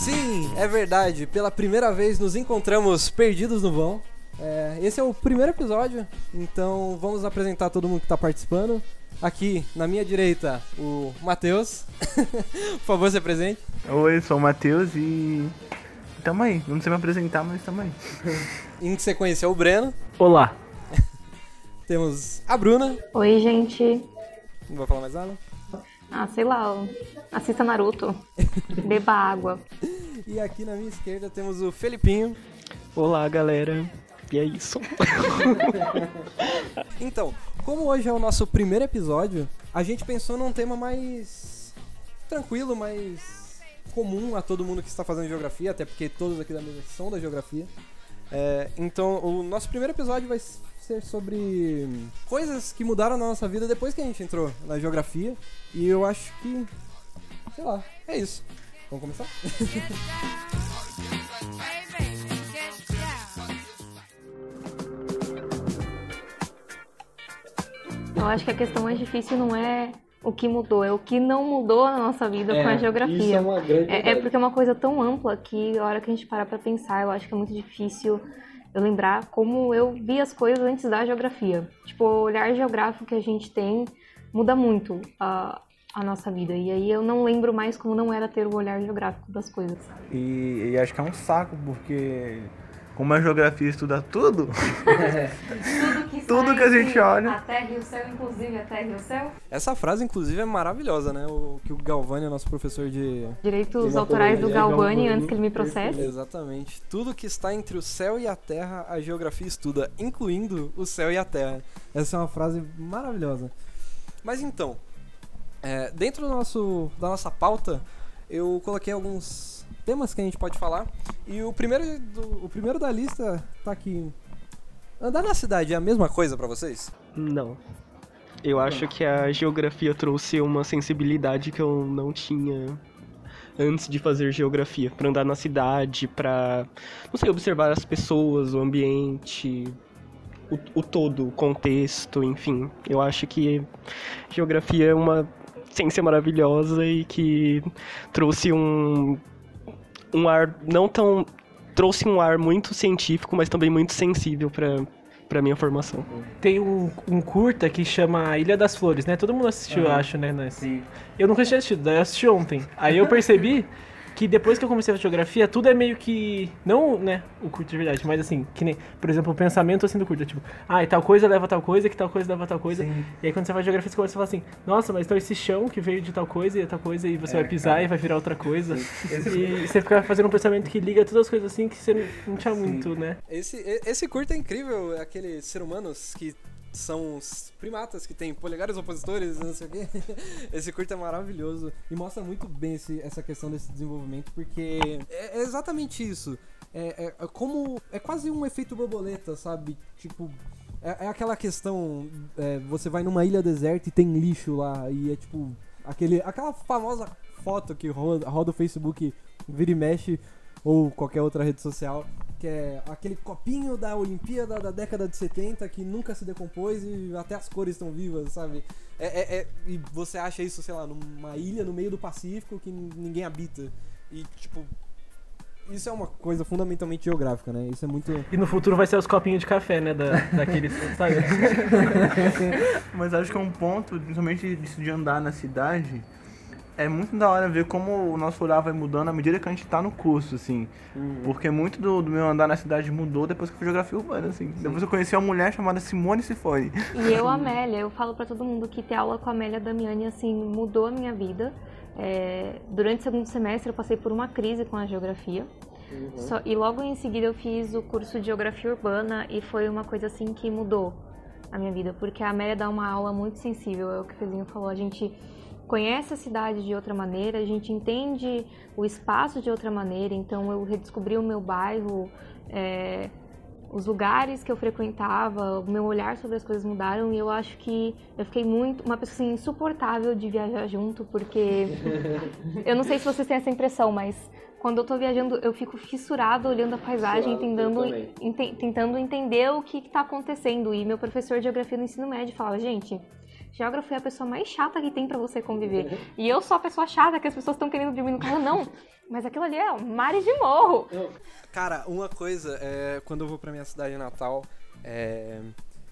Sim, é verdade. Pela primeira vez nos encontramos perdidos no vão. É, esse é o primeiro episódio, então vamos apresentar todo mundo que está participando. Aqui, na minha direita, o Matheus. Por favor, se apresente. Oi, sou o Matheus e. Tamo aí. Não sei me apresentar, mas tamo aí. em sequência, o Breno. Olá. Temos a Bruna. Oi, gente. Não vai falar mais nada? Ah, sei lá, assista Naruto. Beba água. E aqui na minha esquerda temos o Felipinho. Olá, galera. E é isso. então, como hoje é o nosso primeiro episódio, a gente pensou num tema mais tranquilo, mais comum a todo mundo que está fazendo geografia, até porque todos aqui da mesa são da geografia. É, então, o nosso primeiro episódio vai ser sobre coisas que mudaram na nossa vida depois que a gente entrou na geografia. E eu acho que. Sei lá, é isso. Vamos começar? Eu acho que a questão mais difícil não é o que mudou, é o que não mudou na nossa vida é, com a geografia. Isso é, uma grande é, é, porque é uma coisa tão ampla que a hora que a gente para pra pensar, eu acho que é muito difícil eu lembrar como eu vi as coisas antes da geografia. Tipo, o olhar geográfico que a gente tem muda muito a, a nossa vida. E aí eu não lembro mais como não era ter o olhar geográfico das coisas. E, e acho que é um saco, porque como a geografia estuda tudo, tudo, que, tudo que a gente olha. A terra e o céu, inclusive a terra e o céu. Essa frase, inclusive, é maravilhosa, né? O que o Galvani, nosso professor de. Direitos autorais do Galvani, antes que ele me processe. Exatamente. Tudo que está entre o céu e a terra, a geografia estuda, incluindo o céu e a terra. Essa é uma frase maravilhosa. Mas então, é, dentro do nosso, da nossa pauta, eu coloquei alguns temas que a gente pode falar. E o primeiro, do, o primeiro da lista tá aqui. Andar na cidade é a mesma coisa para vocês? Não. Eu acho que a geografia trouxe uma sensibilidade que eu não tinha antes de fazer geografia, para andar na cidade, para não sei, observar as pessoas, o ambiente, o, o todo, o contexto, enfim. Eu acho que geografia é uma ciência maravilhosa e que trouxe um um ar não tão. trouxe um ar muito científico, mas também muito sensível para pra minha formação. Tem um, um, curta que chama Ilha das Flores, né? Todo mundo assistiu, uhum. acho, né? Nesse. Sim. Eu nunca tinha assistido, daí eu assisti ontem. Aí eu percebi que depois que eu comecei a geografia, tudo é meio que. Não, né, o curto de verdade, mas assim, que nem, por exemplo, o pensamento assim do curto. É tipo, ah, e tal coisa leva a tal coisa, que tal coisa leva a tal coisa. Sim. E aí quando você faz geografia, você começa a falar assim, nossa, mas então esse chão que veio de tal coisa e tal coisa, e você é, vai pisar cara. e vai virar outra coisa. e você fica fazendo um pensamento que liga todas as coisas assim que você não tinha Sim. muito, né? Esse, esse curto é incrível, é aquele ser humanos que são os primatas que têm polegares opositores, não sei o quê. Esse curto é maravilhoso e mostra muito bem esse, essa questão desse desenvolvimento, porque é, é exatamente isso. É, é, é, como. É quase um efeito borboleta, sabe? Tipo. É, é aquela questão. É, você vai numa ilha deserta e tem lixo lá. E é tipo. Aquele, aquela famosa foto que roda, roda o Facebook vira e mexe ou qualquer outra rede social, que é aquele copinho da Olimpíada da década de 70 que nunca se decompôs e até as cores estão vivas, sabe? É, é, é, e você acha isso, sei lá, numa ilha no meio do Pacífico que ninguém habita. E, tipo, isso é uma coisa fundamentalmente geográfica, né? Isso é muito. E no futuro vai ser os copinhos de café, né? Da, daqueles. sabe? Mas acho que é um ponto, principalmente de andar na cidade é muito da hora ver como o nosso olhar vai mudando à medida que a gente tá no curso, assim. Uhum. Porque muito do, do, meu andar na cidade mudou depois que eu fiz geografia urbana, assim. Sim. Depois eu conheci uma mulher chamada Simone Sifone. E eu, Amélia, eu falo para todo mundo que ter aula com a Amélia Damiani, assim, mudou a minha vida. É, durante o segundo semestre eu passei por uma crise com a geografia. Uhum. Só, e logo em seguida eu fiz o curso de geografia urbana e foi uma coisa assim que mudou a minha vida, porque a Amélia dá uma aula muito sensível, é o que o Fezinho falou, a gente conhece a cidade de outra maneira, a gente entende o espaço de outra maneira, então eu redescobri o meu bairro, é, os lugares que eu frequentava, o meu olhar sobre as coisas mudaram. E eu acho que eu fiquei muito uma pessoa assim, insuportável de viajar junto, porque eu não sei se vocês têm essa impressão, mas quando eu tô viajando eu fico fissurado olhando a paisagem, tentando, ent, tentando entender o que está acontecendo. E meu professor de geografia no ensino médio falava, gente, geógrafo é a pessoa mais chata que tem para você conviver. E eu sou a pessoa chata que as pessoas estão querendo dormir no carro. Não, mas aquilo ali é mares de morro. Cara, uma coisa, é, quando eu vou pra minha cidade natal, é,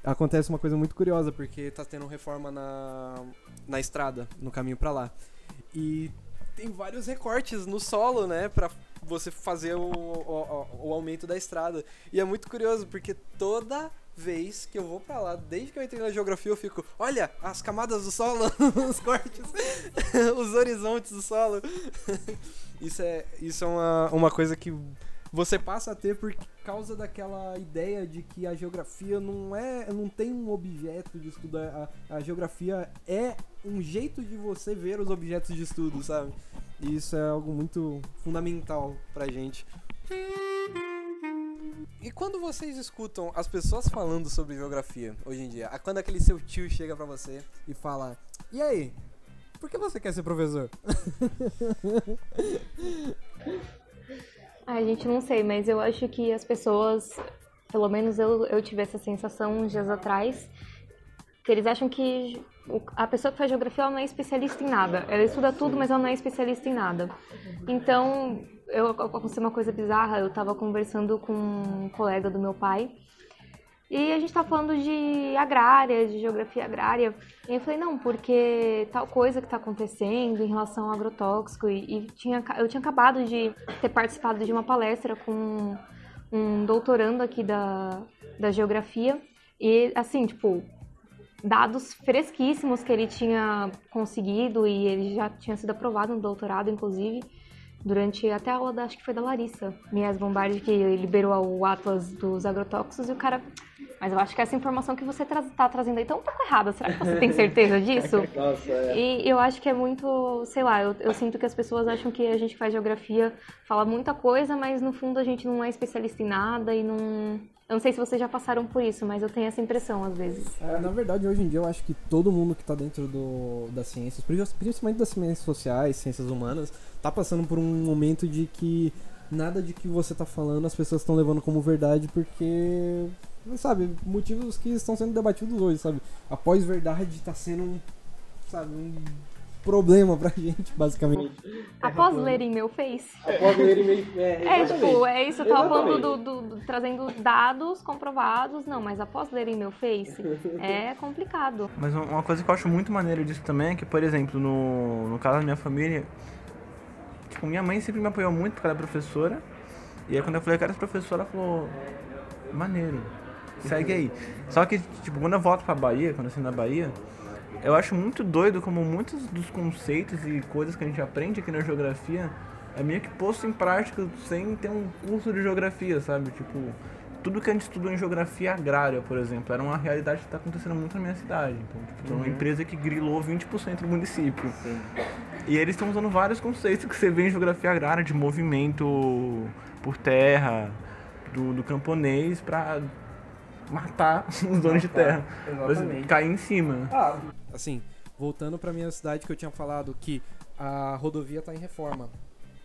acontece uma coisa muito curiosa, porque tá tendo reforma na, na estrada, no caminho pra lá. E tem vários recortes no solo, né, pra você fazer o, o, o aumento da estrada. E é muito curioso, porque toda vez que eu vou pra lá, desde que eu entrei na geografia, eu fico, olha, as camadas do solo, os cortes, os horizontes do solo. isso é, isso é uma, uma coisa que você passa a ter por causa daquela ideia de que a geografia não é não tem um objeto de estudo. A, a geografia é um jeito de você ver os objetos de estudo sabe? E isso é algo muito fundamental pra gente e quando vocês escutam as pessoas falando sobre geografia hoje em dia, quando aquele seu tio chega pra você e fala: "E aí, por que você quer ser professor?" Ai, gente, não sei, mas eu acho que as pessoas, pelo menos eu, eu tive essa sensação uns dias atrás, que eles acham que a pessoa que faz geografia ela não é especialista em nada. Ela estuda tudo, mas ela não é especialista em nada. Então, eu aconteceu uma coisa bizarra. Eu estava conversando com um colega do meu pai e a gente estava falando de agrária, de geografia agrária. E eu falei, não, porque tal coisa que está acontecendo em relação ao agrotóxico. E, e, tinha, eu tinha acabado de ter participado de uma palestra com um doutorando aqui da, da geografia. E, assim, tipo, dados fresquíssimos que ele tinha conseguido e ele já tinha sido aprovado no doutorado, inclusive, durante até a aula da, acho que foi da Larissa Mies Bombardi, que liberou o Atlas dos agrotóxicos, e o cara mas eu acho que essa informação que você está tra trazendo aí tá um pouco errada. Será que você tem certeza disso? Nossa, é. E eu acho que é muito, sei lá, eu, eu, sinto que as pessoas acham que a gente faz geografia fala muita coisa, mas no fundo a gente não é especialista em nada e não. Eu não sei se vocês já passaram por isso, mas eu tenho essa impressão às vezes. É, na verdade, hoje em dia eu acho que todo mundo que está dentro do, das ciências, principalmente das ciências sociais, ciências humanas, está passando por um momento de que nada de que você está falando as pessoas estão levando como verdade porque sabe, motivos que estão sendo debatidos hoje, sabe? A pós-verdade está sendo sabe, um problema pra gente, basicamente. Após lerem meu Face. Após lerem meu é, é, tipo, é isso, eu tava falando do, do, do, trazendo dados comprovados, não, mas após lerem meu Face, é complicado. Mas uma coisa que eu acho muito maneira disso também é que, por exemplo, no, no caso da minha família, tipo, minha mãe sempre me apoiou muito porque ela é professora, e aí quando eu falei que era professora, ela falou, maneiro, segue aí. Só que, tipo, quando eu volto pra Bahia, quando eu saí na Bahia, eu acho muito doido como muitos dos conceitos e coisas que a gente aprende aqui na geografia é meio que posto em prática sem ter um curso de geografia, sabe? Tipo, tudo que a gente estudou em geografia agrária, por exemplo, era uma realidade que está acontecendo muito na minha cidade. Então, tipo, uhum. uma empresa que grilou 20% do município. Sim. E eles estão usando vários conceitos que você vê em geografia agrária, de movimento por terra, do, do camponês, para matar os donos de terra. Exatamente. Cair em cima. Ah, assim, voltando para minha cidade que eu tinha falado que a rodovia tá em reforma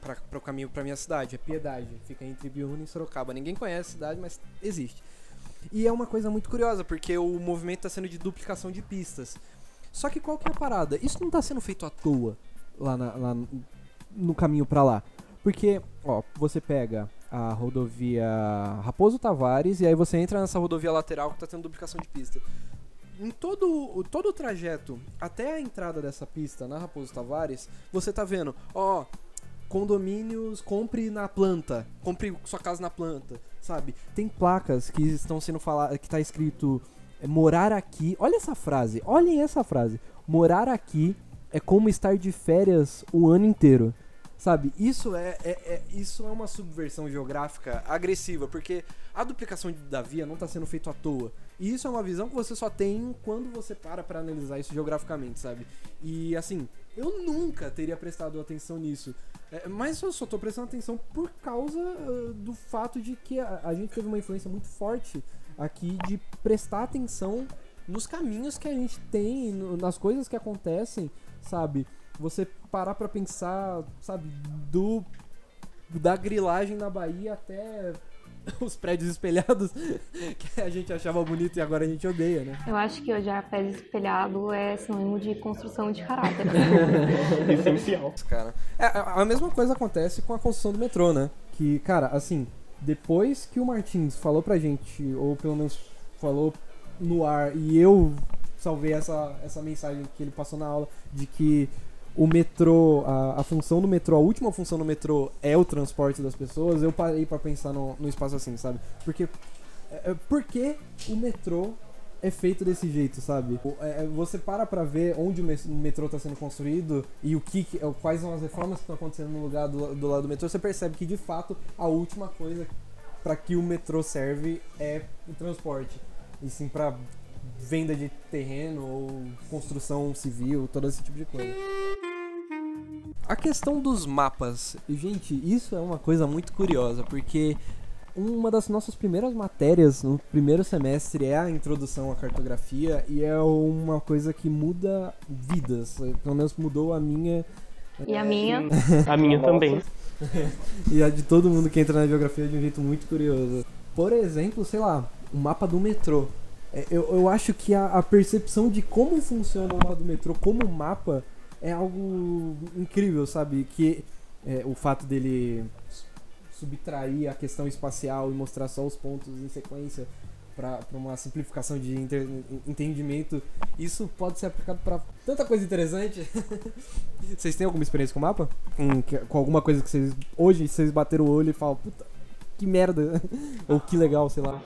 para o caminho para minha cidade, é Piedade, fica entre Biúna e Sorocaba. Ninguém conhece a cidade, mas existe. E é uma coisa muito curiosa, porque o movimento está sendo de duplicação de pistas. Só que qual que é a parada? Isso não está sendo feito à toa lá, na, lá no caminho para lá. Porque, ó, você pega a rodovia Raposo Tavares e aí você entra nessa rodovia lateral que está tendo duplicação de pista. Em todo, todo o trajeto até a entrada dessa pista na Raposo Tavares, você tá vendo, ó, condomínios, compre na planta, compre sua casa na planta, sabe? Tem placas que estão sendo faladas, que tá escrito é, morar aqui. Olha essa frase, olhem essa frase. Morar aqui é como estar de férias o ano inteiro. Sabe, isso é, é, é, isso é uma subversão geográfica agressiva, porque a duplicação da via não está sendo feita à toa. E isso é uma visão que você só tem quando você para para analisar isso geograficamente, sabe? E assim, eu nunca teria prestado atenção nisso. É, mas eu só tô prestando atenção por causa uh, do fato de que a, a gente teve uma influência muito forte aqui de prestar atenção nos caminhos que a gente tem, no, nas coisas que acontecem, sabe? Você parar para pensar, sabe, do da grilagem na Bahia até os prédios espelhados que a gente achava bonito e agora a gente odeia, né? Eu acho que odiar prédio espelhado é sinônimo de construção de caráter. Essencial. Cara, é, a a mesma coisa acontece com a construção do metrô, né? Que, cara, assim, depois que o Martins falou pra gente, ou pelo menos falou no ar, e eu salvei essa, essa mensagem que ele passou na aula, de que o metrô, a, a função do metrô, a última função do metrô é o transporte das pessoas, eu parei pra pensar no, no espaço assim, sabe? Porque, é, é, por que o metrô é feito desse jeito, sabe? É, é, você para pra ver onde o metrô está sendo construído e o que, quais são as reformas que estão acontecendo no lugar do, do lado do metrô, você percebe que de fato a última coisa para que o metrô serve é o transporte. E sim pra venda de terreno ou construção civil, todo esse tipo de coisa. A questão dos mapas, gente, isso é uma coisa muito curiosa, porque uma das nossas primeiras matérias no primeiro semestre é a introdução à cartografia e é uma coisa que muda vidas, pelo menos mudou a minha E a minha, A minha também. e a de todo mundo que entra na geografia de um jeito muito curioso. Por exemplo, sei lá, o mapa do metrô. É, Eu, eu acho que a, a percepção de como funciona o mapa do metrô como mapa é algo incrível, sabe? Que é, o fato dele subtrair a questão espacial e mostrar só os pontos em sequência para uma simplificação de inter- entendimento, isso pode ser aplicado para tanta coisa interessante. Vocês têm alguma experiência com mapa? Com, com alguma coisa que vocês hoje vocês bateram o olho e falam, puta, que merda, ou que legal, sei lá.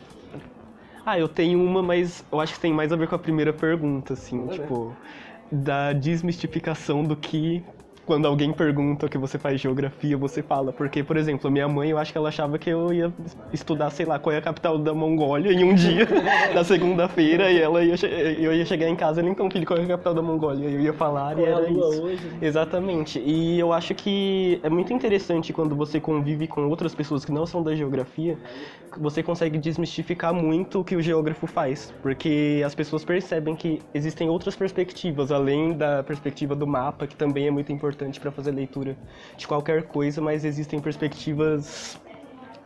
Ah, eu tenho uma, mas eu acho que tem mais a ver com a primeira pergunta, assim, tipo, da desmistificação do que quando alguém pergunta o que você faz geografia, você fala. Porque, por exemplo, minha mãe, eu acho que ela achava que eu ia estudar, sei lá, qual é a capital da Mongólia em um dia, na segunda-feira, e ela ia, eu ia chegar em casa, ela, então, filho, qual é a capital da Mongólia? Eu ia falar e era isso. hoje? Exatamente. E eu acho que é muito interessante quando você convive com outras pessoas que não são da geografia, você consegue desmistificar muito o que o geógrafo faz, porque as pessoas percebem que existem outras perspectivas além da perspectiva do mapa, que também é muito importante para fazer leitura de qualquer coisa, mas existem perspectivas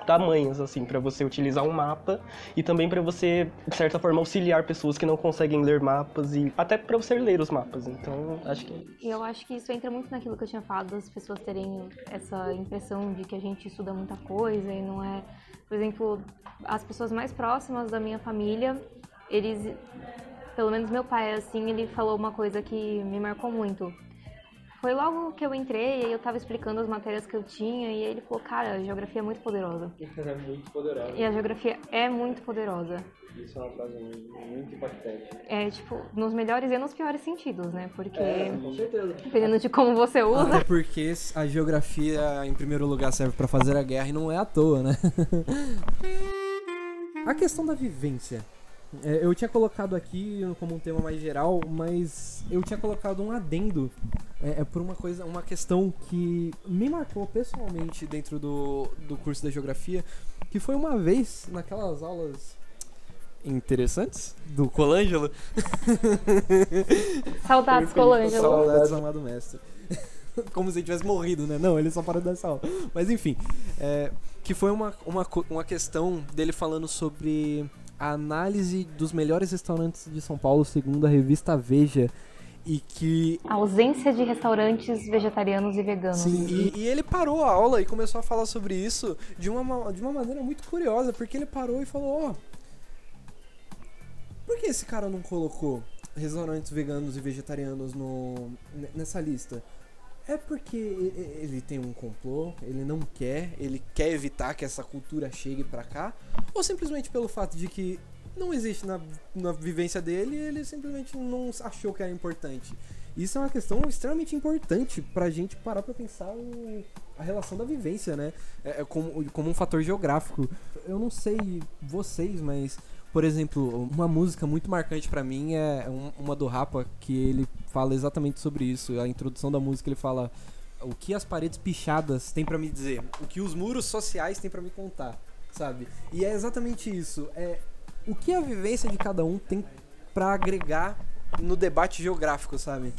tamanhas assim para você utilizar um mapa e também para você de certa forma auxiliar pessoas que não conseguem ler mapas e até para você ler os mapas. Então, acho que E eu acho que isso entra muito naquilo que eu tinha falado, das pessoas terem essa impressão de que a gente estuda muita coisa e não é. Por exemplo, as pessoas mais próximas da minha família, eles. Pelo menos meu pai, assim, ele falou uma coisa que me marcou muito. Foi logo que eu entrei e eu tava explicando as matérias que eu tinha e ele falou, cara, a geografia é muito poderosa. É muito poderosa. E a geografia é muito poderosa. Isso é uma frase muito impactante. É, tipo, nos melhores e nos piores sentidos, né? Porque, com certeza. dependendo de como você usa, Até porque a geografia, em primeiro lugar, serve para fazer a guerra e não é à toa, né? a questão da vivência. É, eu tinha colocado aqui como um tema mais geral, mas eu tinha colocado um adendo é, é por uma coisa, uma questão que me marcou pessoalmente dentro do, do curso da geografia, que foi uma vez naquelas aulas interessantes do Colangelo. saudades Colangelo. Saudades, amado mestre. Como se ele tivesse morrido, né? Não, ele só parou dessa aula. Mas enfim, é, que foi uma, uma, uma questão dele falando sobre a análise dos melhores restaurantes de São Paulo segundo a revista Veja. E que A ausência de restaurantes vegetarianos e veganos. Sim, e, e ele parou a aula e começou a falar sobre isso de uma, ma- de uma maneira muito curiosa, porque ele parou e falou, ó. por que esse cara não colocou restaurantes veganos e vegetarianos no, nessa lista? É porque ele tem um complô, ele não quer, ele quer evitar que essa cultura chegue pra cá, ou simplesmente pelo fato de que não existe na, na vivência dele ele simplesmente não achou que era importante. Isso é uma questão extremamente importante pra gente parar pra pensar o- a relação da vivência, né? É, é como, como um fator geográfico. Eu não sei vocês, mas, por exemplo, uma música muito marcante pra mim é um- uma do Rapa que ele fala exatamente sobre isso. A introdução da música ele fala o que as paredes pichadas têm pra me dizer, o que os muros sociais têm pra me contar, sabe? E é exatamente isso. É o que a vivência de cada um tem pra agregar no debate geográfico, sabe?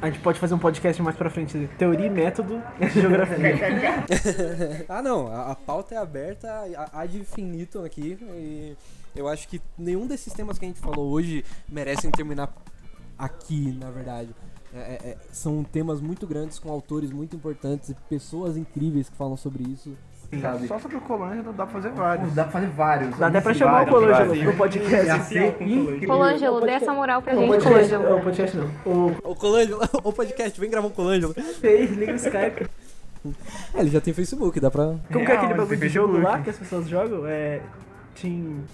A gente pode fazer um podcast mais pra frente. Teoria e método de geografia. ah, não. A, a pauta é aberta há de infinito aqui. E eu acho que nenhum desses temas que a gente falou hoje merecem terminar aqui, na verdade. É, é, é são temas muito grandes, com autores muito importantes e pessoas incríveis que falam sobre isso. Sabe? Só sobre o Colangelo dá pra fazer vários. Dá pra fazer vários. Dá até pra chamar o Colangelo pro podcast. Assim, Colangelo, dê essa moral pra gente, Colangelo. O podcast não. O, o Colangelo, o podcast, vem gravar um Colangelo. Fez, liga o Skype. É, ele já tem Facebook, dá pra. Como que é aquele bagulho de jogo lá que as pessoas jogam? É. Team.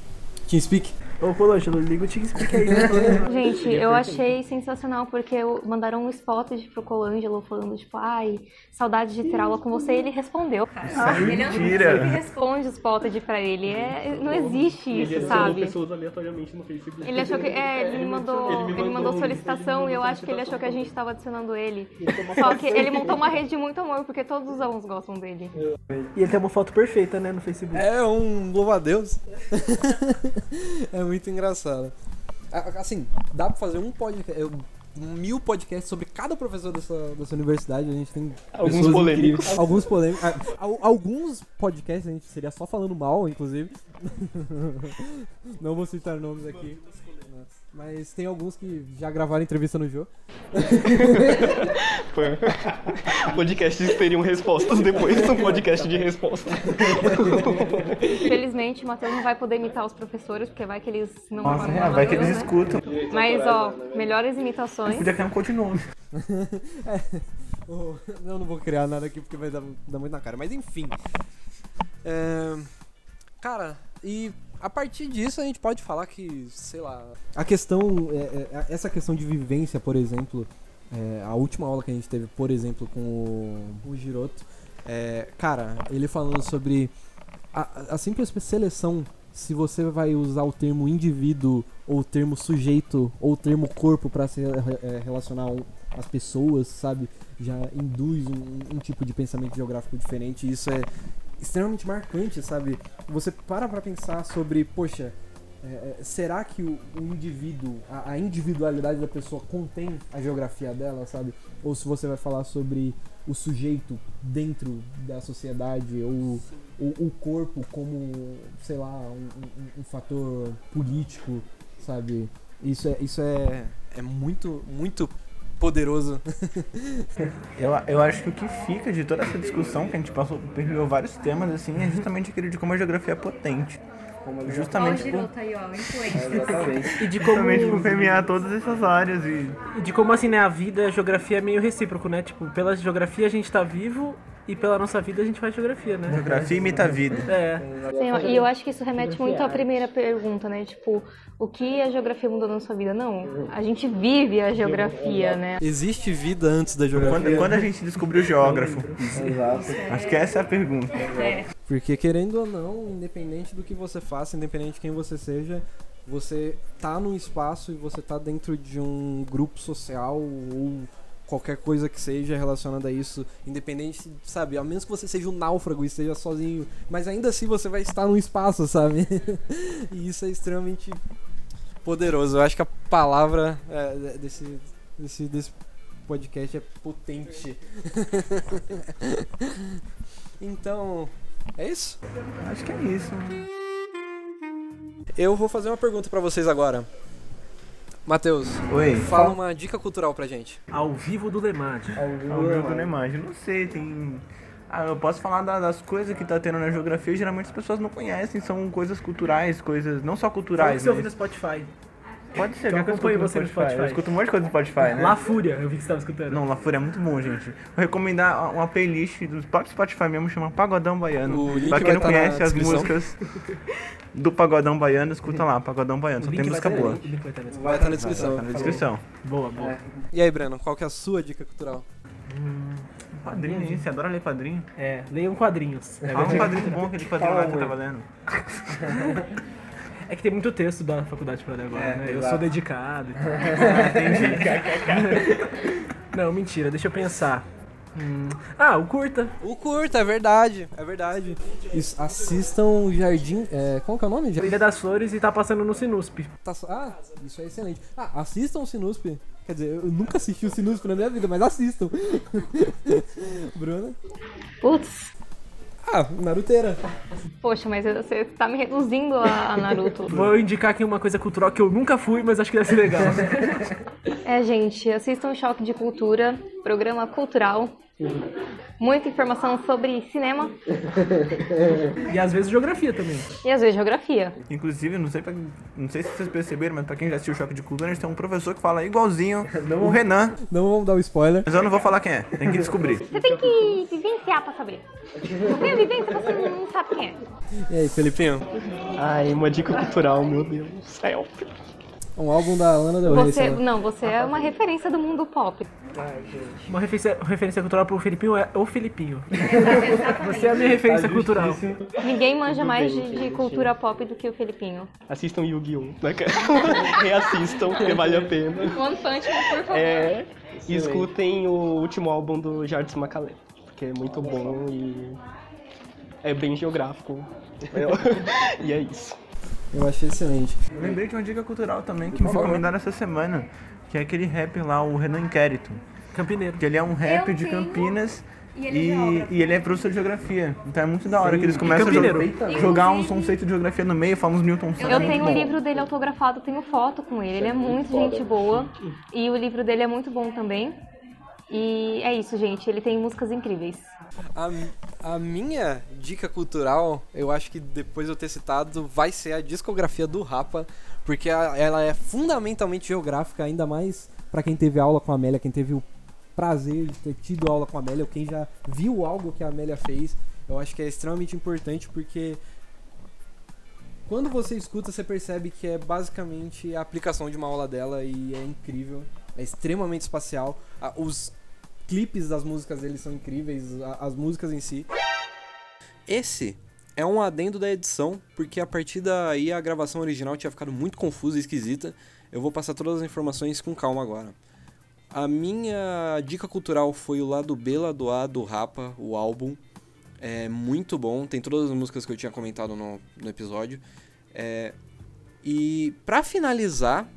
Can you speak? Ô, Colangelo, liga o TeamSpeak aí, né? Gente, eu achei sensacional porque mandaram um spot pro Colangelo falando, tipo, ai, saudade de ter aula com você. E ele respondeu, cara. Ah, ele mentira. Ele responde o spot pra ele. É, não existe isso, ele sabe? pessoas aleatoriamente no Facebook. Ele achou que. É, ele me mandou, ele me mandou, ele mandou solicitação e eu acho que ele achou que a gente tava adicionando ele. Só que ele montou uma rede de muito amor, porque todos os alunos gostam dele. E ele tem uma foto perfeita, né, no Facebook. É um louva-a-Deus. é muito engraçado. Assim, dá pra fazer um podcast, mil podcasts sobre cada professor dessa, dessa universidade. A gente tem alguns polêmicos. Alguns polêmicos. Ah, alguns podcasts a gente seria só falando mal, inclusive. Não vou citar nomes aqui. Mas tem alguns que já gravaram entrevista no jogo. Podcasts teriam respostas depois do podcast de resposta. Infelizmente, o Matheus não vai poder imitar os professores, porque vai que eles não Nossa, é, vai que eles né? escutam. Mas, ó, melhores imitações. Podia criar um codinome. é, não, não vou criar nada aqui porque vai dar, dar muito na cara. Mas enfim. É, cara, e a partir disso a gente pode falar que, sei lá, a questão, é, é, essa questão de vivência, por exemplo, é, a última aula que a gente teve, por exemplo, com o, o Giroto, é, cara, ele falando sobre a, a simples seleção, se você vai usar o termo indivíduo, ou o termo sujeito, ou o termo corpo para se é, relacionar às pessoas, sabe? Já induz um, um tipo de pensamento geográfico diferente, e isso é extremamente marcante, sabe? Você para pra pensar sobre, poxa, é, é, será que o, o indivíduo, a, a, individualidade da pessoa contém a geografia dela, sabe? Ou se você vai falar sobre o sujeito dentro da sociedade, ou, o corpo como, sei lá, um, um, um fator político, sabe? Isso é, isso é, é muito, muito poderoso. eu, eu acho que o que fica de toda essa discussão, que a gente passou, percorreu vários temas, assim, é justamente aquele de como a geografia é potente. Justamente por... aí, ó, e de como... Justamente por permear todas essas áreas e... e... de como, assim, né, a vida, a geografia é meio recíproco, né? Tipo, pela geografia a gente tá vivo e pela nossa vida a gente faz geografia, né? Geografia imita a vida. É. Sim, e eu acho que isso remete muito à primeira pergunta, né? Tipo, o que a geografia mudou na sua vida? Não, a gente vive a geografia, né? Existe vida antes da geografia? Quando, quando a gente descobriu o geógrafo? Exato. Acho que essa é a pergunta. É. Porque querendo ou não, independente do que você faça, independente de quem você seja, você tá num espaço e você tá dentro de um grupo social ou qualquer coisa que seja relacionada a isso, independente, sabe, a menos que você seja um náufrago e esteja sozinho, mas ainda assim você vai estar no espaço, sabe? e isso é extremamente poderoso. Eu acho que a palavra é, desse, desse, desse podcast é potente. então, é isso? Acho que é isso. Eu vou fazer uma pergunta para vocês agora. Matheus, Oi. fala uma dica cultural pra gente. Ao vivo do Lemad. Ao vivo, do Lemad. Não sei, tem. Ah, eu posso falar das coisas que tá tendo na geografia, geralmente as pessoas não conhecem, são coisas culturais, coisas não só culturais. Fala que você mas... ouve no Spotify. Pode ser, eu acompanho você no Spotify. Eu escuto um monte de coisa no Spotify, né? La Fúria, eu vi que você estava escutando. Não, La Fúria é muito bom, gente. Vou recomendar uma playlist do próprio Spotify mesmo, chama Pagodão Baiano. Pra quem não tá conhece as músicas do Pagodão Baiano, escuta lá, Pagodão Baiano, só tem música boa. Vai estar tá na descrição. Vai tá na descrição. Boa, boa. É. E aí, Breno, qual que é a sua dica cultural? Hum, quadrinho, hein? Você adora ler quadrinho? É, leiam quadrinhos. É, ah, um quadrinho bom, aquele quadrinho lá que você tava lendo. É que tem muito texto da faculdade pra ler agora, é, né? Eu sou dedicado. Entendi. Não, mentira, deixa eu pensar. Hum. Ah, o curta. O curta, é verdade, é verdade. Isso, assistam o Jardim. É, qual que é o nome? Ilha das Flores e tá passando no Sinusp. Tá ah, isso é excelente. Ah, assistam o Sinusp. Quer dizer, eu nunca assisti o Sinusp na minha vida, mas assistam. Bruna? Putz, Ah, Naruteira. poxa, mas você tá me reduzindo a, Naruto. Vou indicar aqui uma coisa cultural que eu nunca fui, mas acho que deve ser legal. É, gente, assistam Choque de Cultura, programa cultural. Muita informação sobre cinema e às vezes geografia também. e às vezes geografia. Inclusive, não sei, pra- não sei se vocês perceberam, mas pra quem já assistiu o Choque de Cultura, a gente tem um professor que fala igualzinho o Renan. Não vamos dar o spoiler. Mas eu não vou falar quem é, tem que descobrir. Você tem que vivenciar pra saber. Não tem a vivência, você não sabe quem é. E aí, Felipinho? Ai, uma dica cultural, meu Deus do céu. Um álbum da Lana Del Rey. Você, não, você é uma referência do mundo pop. Uma referência, referência cultural pro Filipinho é o Filipinho. Você é a minha referência cultural. Ninguém manja mais de, de cultura pop do que o Felipinho. Assistam Yu-Gi-Oh! né? Reassistam, porque vale a pena. One Punch Man, por favor. É, e escutem o último álbum do Jardim Macalé, porque é muito bom e é bem geográfico. e é isso. Eu achei excelente. Eu lembrei de uma dica cultural também que me foi recomendada essa semana, que é aquele rap lá, o Renan Inquérito. Campineiro. Que ele é um rap Eu de tenho. Campinas. E E, ele joga. e ele é professor de geografia. Então é muito da hora que eles começam a jogar, jogar uns conceitos de geografia no meio, falam uns Newton Santos. Eu tenho o bom. livro dele autografado, tenho foto com ele. Ele é muito gente boa. E o livro dele é muito bom também. E é isso, gente. Ele tem músicas incríveis. A, a minha dica cultural, eu acho que depois de eu ter citado, vai ser a discografia do Rapa, porque a- ela é fundamentalmente geográfica, ainda mais pra quem teve aula com a Amélia, quem teve o prazer de ter tido aula com a Amélia, ou quem já viu algo que a Amélia fez. Eu acho que é extremamente importante porque quando você escuta, você percebe que é basicamente a aplicação de uma aula dela e é incrível, é extremamente espacial. Ah, Os clipes das músicas dele são incríveis, as músicas em si. Esse é um adendo da edição, porque a partir daí a gravação original tinha ficado muito confusa e esquisita. Eu vou passar todas as informações com calma agora. A minha dica cultural foi o lado B, lado A do Rapa, o álbum. É muito bom, tem todas as músicas que eu tinha comentado no, no episódio. É, e pra finalizar,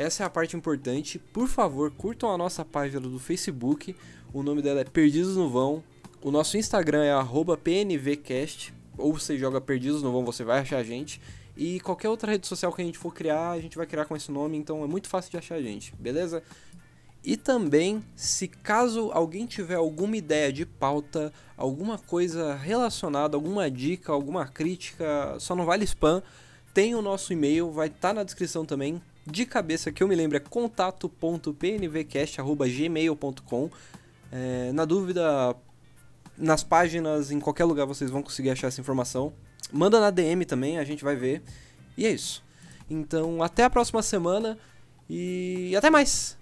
essa é a parte importante. Por favor, curtam a nossa página do Facebook. O nome dela é Perdidos no Vão. O nosso Instagram é PNVcast. Ou você joga Perdidos no Vão, você vai achar a gente. E qualquer outra rede social que a gente for criar, a gente vai criar com esse nome. Então é muito fácil de achar a gente, beleza? E também, se caso alguém tiver alguma ideia de pauta, alguma coisa relacionada, alguma dica, alguma crítica, só não vale spam, tem o nosso e-mail, vai estar na descrição também. De cabeça que eu me lembro é contato.pnvcast.gmail.com. É, na dúvida, nas páginas, em qualquer lugar vocês vão conseguir achar essa informação. Manda na DM também, a gente vai ver. E é isso. Então, até a próxima semana e até mais!